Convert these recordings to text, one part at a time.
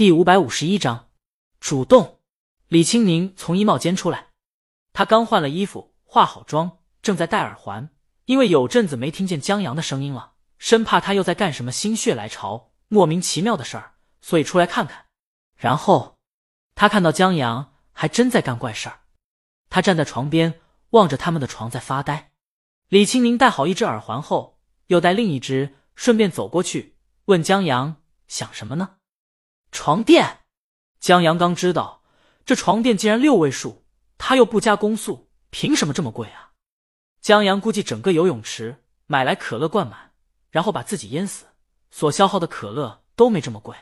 第五百五十一章主动。李青宁从衣帽间出来，他刚换了衣服，化好妆，正在戴耳环。因为有阵子没听见江阳的声音了，生怕他又在干什么心血来潮、莫名其妙的事儿，所以出来看看。然后他看到江阳还真在干怪事儿。他站在床边，望着他们的床在发呆。李青宁戴好一只耳环后，又戴另一只，顺便走过去问江阳想什么呢？床垫，江阳刚知道这床垫竟然六位数，他又不加攻速，凭什么这么贵啊？江阳估计整个游泳池买来可乐灌满，然后把自己淹死，所消耗的可乐都没这么贵。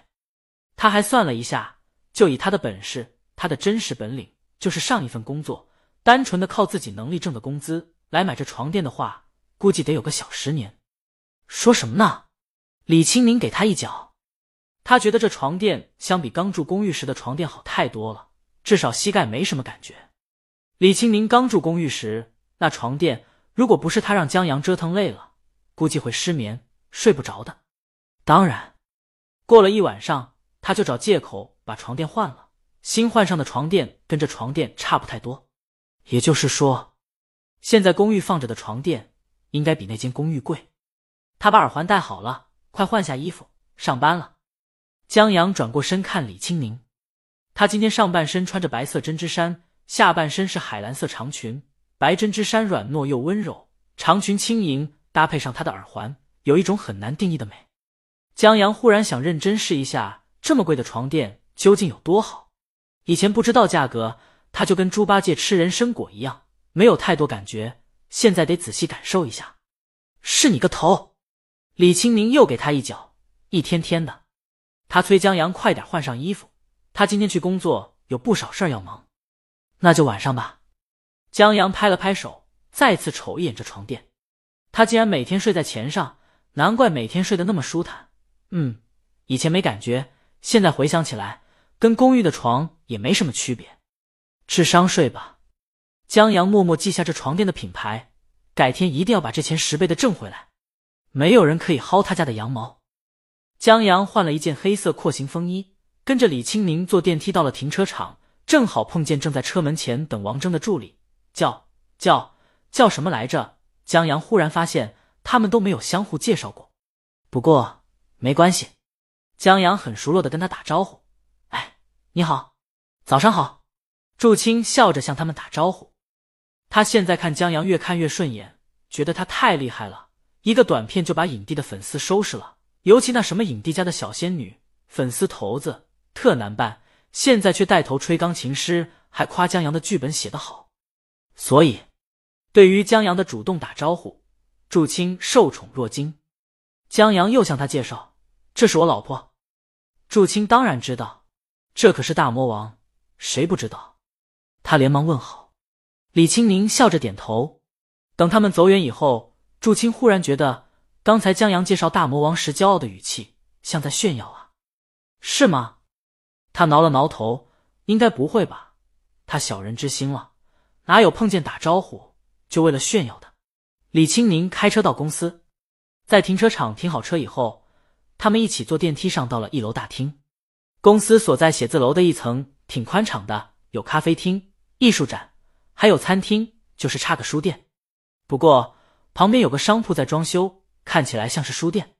他还算了一下，就以他的本事，他的真实本领就是上一份工作，单纯的靠自己能力挣的工资来买这床垫的话，估计得有个小十年。说什么呢？李清明给他一脚。他觉得这床垫相比刚住公寓时的床垫好太多了，至少膝盖没什么感觉。李青宁刚住公寓时，那床垫如果不是他让江阳折腾累了，估计会失眠睡不着的。当然，过了一晚上，他就找借口把床垫换了。新换上的床垫跟这床垫差不太多，也就是说，现在公寓放着的床垫应该比那间公寓贵。他把耳环戴好了，快换下衣服，上班了。江阳转过身看李青宁，他今天上半身穿着白色针织衫，下半身是海蓝色长裙。白针织衫软糯又温柔，长裙轻盈，搭配上他的耳环，有一种很难定义的美。江阳忽然想认真试一下，这么贵的床垫究竟有多好。以前不知道价格，他就跟猪八戒吃人参果一样，没有太多感觉。现在得仔细感受一下。是你个头！李青宁又给他一脚，一天天的。他催江阳快点换上衣服，他今天去工作有不少事儿要忙，那就晚上吧。江阳拍了拍手，再次瞅一眼这床垫，他竟然每天睡在钱上，难怪每天睡得那么舒坦。嗯，以前没感觉，现在回想起来，跟公寓的床也没什么区别。智商税吧。江阳默默记下这床垫的品牌，改天一定要把这钱十倍的挣回来。没有人可以薅他家的羊毛。江阳换了一件黑色廓形风衣，跟着李清明坐电梯到了停车场，正好碰见正在车门前等王峥的助理，叫叫叫什么来着？江阳忽然发现他们都没有相互介绍过，不过没关系，江阳很熟络的跟他打招呼：“哎，你好，早上好。”祝清笑着向他们打招呼。他现在看江阳越看越顺眼，觉得他太厉害了，一个短片就把影帝的粉丝收拾了。尤其那什么影帝家的小仙女粉丝头子特难办，现在却带头吹钢琴师，还夸江阳的剧本写得好。所以，对于江阳的主动打招呼，祝青受宠若惊。江阳又向他介绍：“这是我老婆。”祝青当然知道，这可是大魔王，谁不知道？他连忙问好。李青宁笑着点头。等他们走远以后，祝青忽然觉得。刚才江阳介绍大魔王时骄傲的语气，像在炫耀啊，是吗？他挠了挠头，应该不会吧？他小人之心了，哪有碰见打招呼就为了炫耀的？李青宁开车到公司，在停车场停好车以后，他们一起坐电梯上到了一楼大厅。公司所在写字楼的一层挺宽敞的，有咖啡厅、艺术展，还有餐厅，就是差个书店。不过旁边有个商铺在装修。看起来像是书店。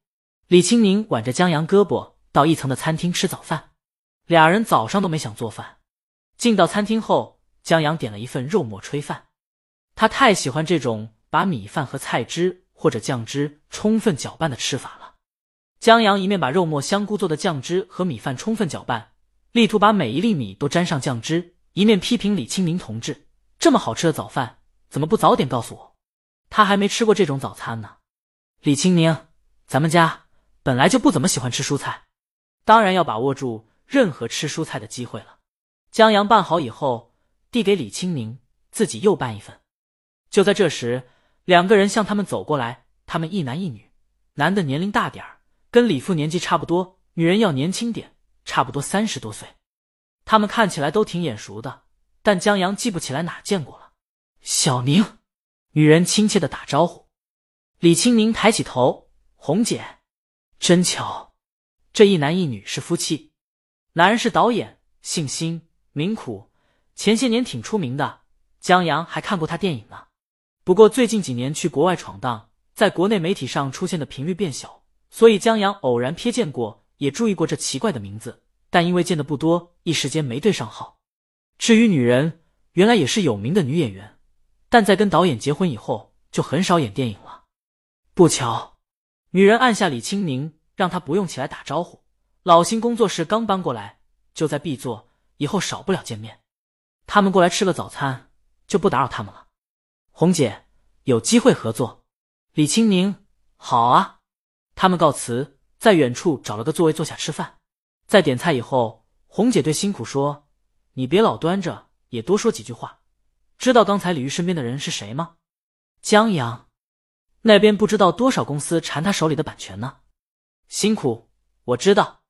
李青宁挽着江阳胳膊到一层的餐厅吃早饭，俩人早上都没想做饭。进到餐厅后，江阳点了一份肉末炊饭。他太喜欢这种把米饭和菜汁或者酱汁充分搅拌的吃法了。江阳一面把肉末香菇做的酱汁和米饭充分搅拌，力图把每一粒米都沾上酱汁，一面批评李青宁同志：“这么好吃的早饭，怎么不早点告诉我？他还没吃过这种早餐呢。”李青宁，咱们家本来就不怎么喜欢吃蔬菜，当然要把握住任何吃蔬菜的机会了。江阳拌好以后，递给李青宁，自己又拌一份。就在这时，两个人向他们走过来，他们一男一女，男的年龄大点儿，跟李父年纪差不多；女人要年轻点，差不多三十多岁。他们看起来都挺眼熟的，但江阳记不起来哪见过了。小宁，女人亲切的打招呼。李青宁抬起头，红姐，真巧，这一男一女是夫妻。男人是导演，姓辛，名苦，前些年挺出名的。江阳还看过他电影呢。不过最近几年去国外闯荡，在国内媒体上出现的频率变小，所以江阳偶然瞥见过，也注意过这奇怪的名字，但因为见的不多，一时间没对上号。至于女人，原来也是有名的女演员，但在跟导演结婚以后，就很少演电影了。不巧，女人按下李青宁，让他不用起来打招呼。老辛工作室刚搬过来，就在 B 座，以后少不了见面。他们过来吃了早餐，就不打扰他们了。红姐，有机会合作。李青宁，好啊。他们告辞，在远处找了个座位坐下吃饭。在点菜以后，红姐对辛苦说：“你别老端着，也多说几句话。知道刚才李玉身边的人是谁吗？江阳。那边不知道多少公司缠他手里的版权呢。辛苦，我知道。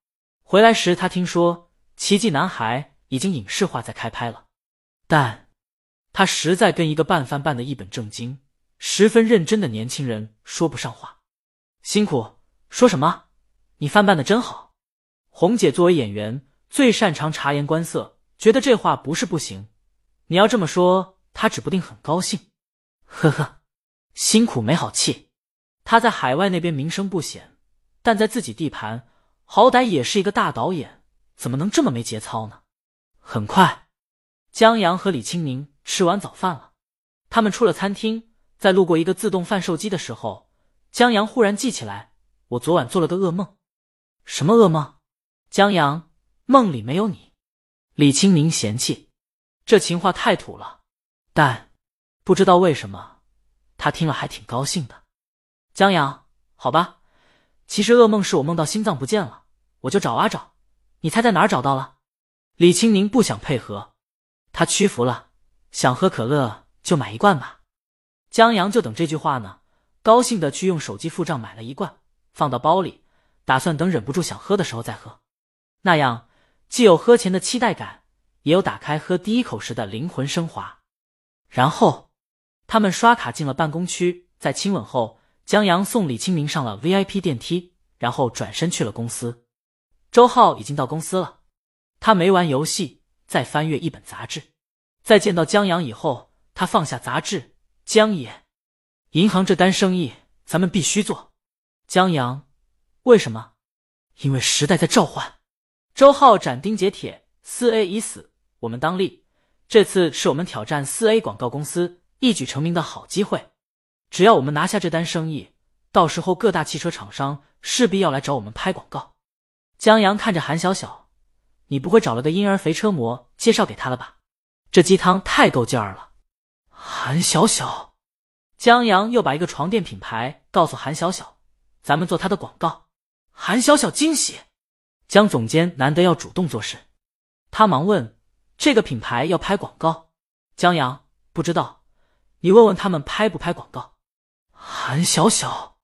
回来时他听说《奇迹男孩》已经影视化在开拍了，但……”他实在跟一个半翻半的一本正经、十分认真的年轻人说不上话。辛苦说什么？你翻办的真好。红姐作为演员，最擅长察言观色，觉得这话不是不行。你要这么说，他指不定很高兴。呵呵，辛苦没好气。他在海外那边名声不显，但在自己地盘，好歹也是一个大导演，怎么能这么没节操呢？很快，江阳和李青明。吃完早饭了，他们出了餐厅，在路过一个自动贩售机的时候，江阳忽然记起来：“我昨晚做了个噩梦。”“什么噩梦？”江阳：“梦里没有你。”李青明嫌弃：“这情话太土了。”但不知道为什么，他听了还挺高兴的。江阳：“好吧，其实噩梦是我梦到心脏不见了，我就找啊找，你猜在哪儿找到了？”李青宁不想配合，他屈服了。想喝可乐就买一罐吧，江阳就等这句话呢，高兴的去用手机付账买了一罐，放到包里，打算等忍不住想喝的时候再喝，那样既有喝前的期待感，也有打开喝第一口时的灵魂升华。然后他们刷卡进了办公区，在亲吻后，江阳送李清明上了 VIP 电梯，然后转身去了公司。周浩已经到公司了，他没玩游戏，在翻阅一本杂志。在见到江阳以后，他放下杂志。江爷，银行这单生意咱们必须做。江阳，为什么？因为时代在召唤。周浩斩钉截铁：四 A 已死，我们当立。这次是我们挑战四 A 广告公司一举成名的好机会。只要我们拿下这单生意，到时候各大汽车厂商势必要来找我们拍广告。江阳看着韩小小：“你不会找了个婴儿肥车模介绍给他了吧？”这鸡汤太够劲儿了，韩小小，江阳又把一个床垫品牌告诉韩小小，咱们做他的广告。韩小小惊喜，江总监难得要主动做事，他忙问：这个品牌要拍广告？江阳不知道，你问问他们拍不拍广告。韩小小。